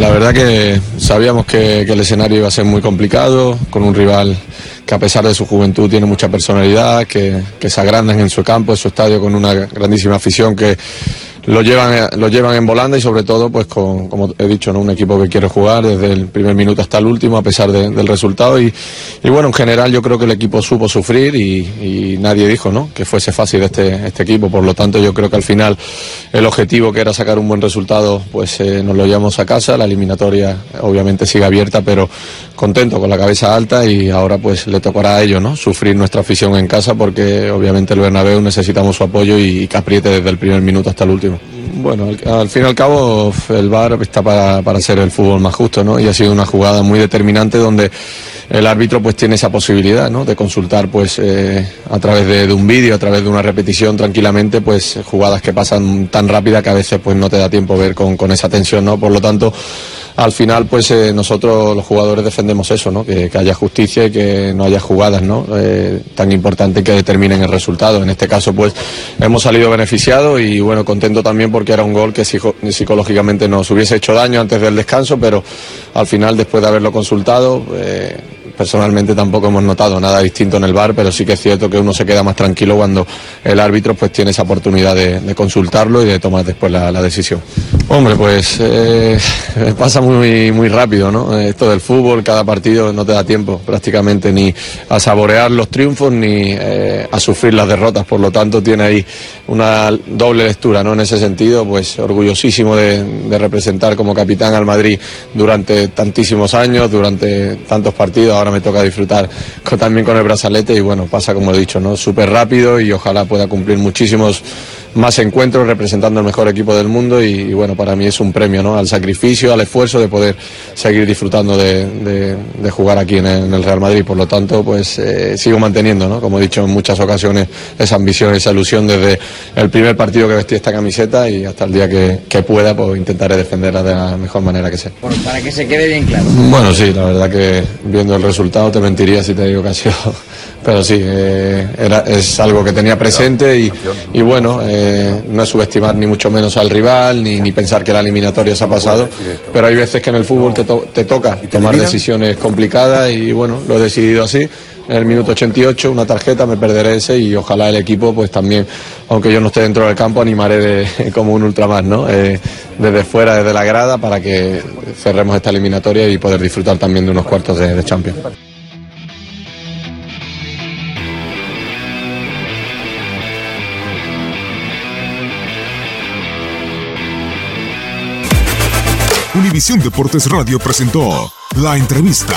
La verdad que sabíamos que, el escenario iba a ser muy complicado, con un rival que a pesar de su juventud tiene mucha personalidad, que, que se agrandan en su campo, en su estadio con una grandísima afición que lo llevan, lo llevan en volanda y sobre todo, pues con, como he dicho, ¿no? un equipo que quiere jugar desde el primer minuto hasta el último a pesar de- del resultado y, y bueno, en general yo creo que el equipo supo sufrir y, y nadie dijo ¿no? que fuese fácil este, este equipo, por lo tanto yo creo que al final el objetivo que era sacar un buen resultado pues eh, nos lo llevamos a casa, la eliminatoria obviamente sigue abierta pero contento con la cabeza alta y ahora pues le tocará a ellos ¿no? sufrir nuestra afición en casa porque obviamente el Bernabéu necesitamos su apoyo y que apriete desde el primer minuto hasta el último. Bueno, al, al fin y al cabo el VAR está para, para ser el fútbol más justo, ¿no? Y ha sido una jugada muy determinante donde el árbitro pues tiene esa posibilidad, ¿no? De consultar pues eh, a través de, de un vídeo, a través de una repetición tranquilamente, pues jugadas que pasan tan rápida que a veces pues no te da tiempo ver con, con esa tensión, ¿no? Por lo tanto, al final pues eh, nosotros los jugadores defendemos eso, ¿no? Que, haya justicia y que no haya jugadas, ¿no? Eh, tan importante que determinen el resultado. En este caso pues hemos salido beneficiados y bueno, contento también porque era un gol que psico- psicológicamente nos hubiese hecho daño antes del descanso, pero al final después de haberlo consultado, eh, personalmente tampoco hemos notado nada distinto en el bar, pero sí que es cierto que uno se queda más tranquilo cuando el árbitro pues tiene esa oportunidad de, de consultarlo y de tomar después la decisión. Hombre, pues eh, pasa muy, muy rápido, ¿no? Esto del fútbol, cada partido no te da tiempo prácticamente ni a saborear los triunfos ni eh, a sufrir las derrotas, por lo tanto tiene ahí una doble lectura, ¿no? En ese sentido, pues orgullosísimo de, representar como capitán al Madrid durante tantísimos años, durante tantos partidos, ahora me toca disfrutar también con el brazalete y bueno, pasa como he dicho, ¿no? Súper rápido y ojalá pueda cumplir muchísimos más encuentros representando el mejor equipo del mundo y, y bueno, para mí es un premio, ¿no? Al sacrificio, al esfuerzo de poder seguir disfrutando de, de- de jugar aquí en el, en el Real Madrid. Por lo tanto, pues eh, sigo manteniendo, ¿no? Como he dicho en muchas ocasiones, esa ambición, esa ilusión desde el primer partido que vestí esta camiseta y hasta el día que, que pueda, pues intentaré defenderla de la mejor manera que sé. Bueno, para que se quede bien claro. Bueno, sí, la verdad que viendo el resultado te mentiría si te digo que ha sido. Pero sí, eh, era, es algo que tenía presente y, y bueno, eh, no es subestimar ni mucho menos al rival, ni, ni pensar que la eliminatoria se ha pasado. Pero hay veces que en el fútbol te, to- te toca tomar decisiones complicadas y bueno, lo he decidido así. En el minuto 88, una tarjeta, me perderé ese y ojalá el equipo, pues también, aunque yo no esté dentro del campo, animaré de, como un ultramar, ¿no? Eh, desde fuera, desde la grada, para que cerremos esta eliminatoria y poder disfrutar también de unos cuartos de, de Champions. Univisión Deportes Radio presentó la entrevista.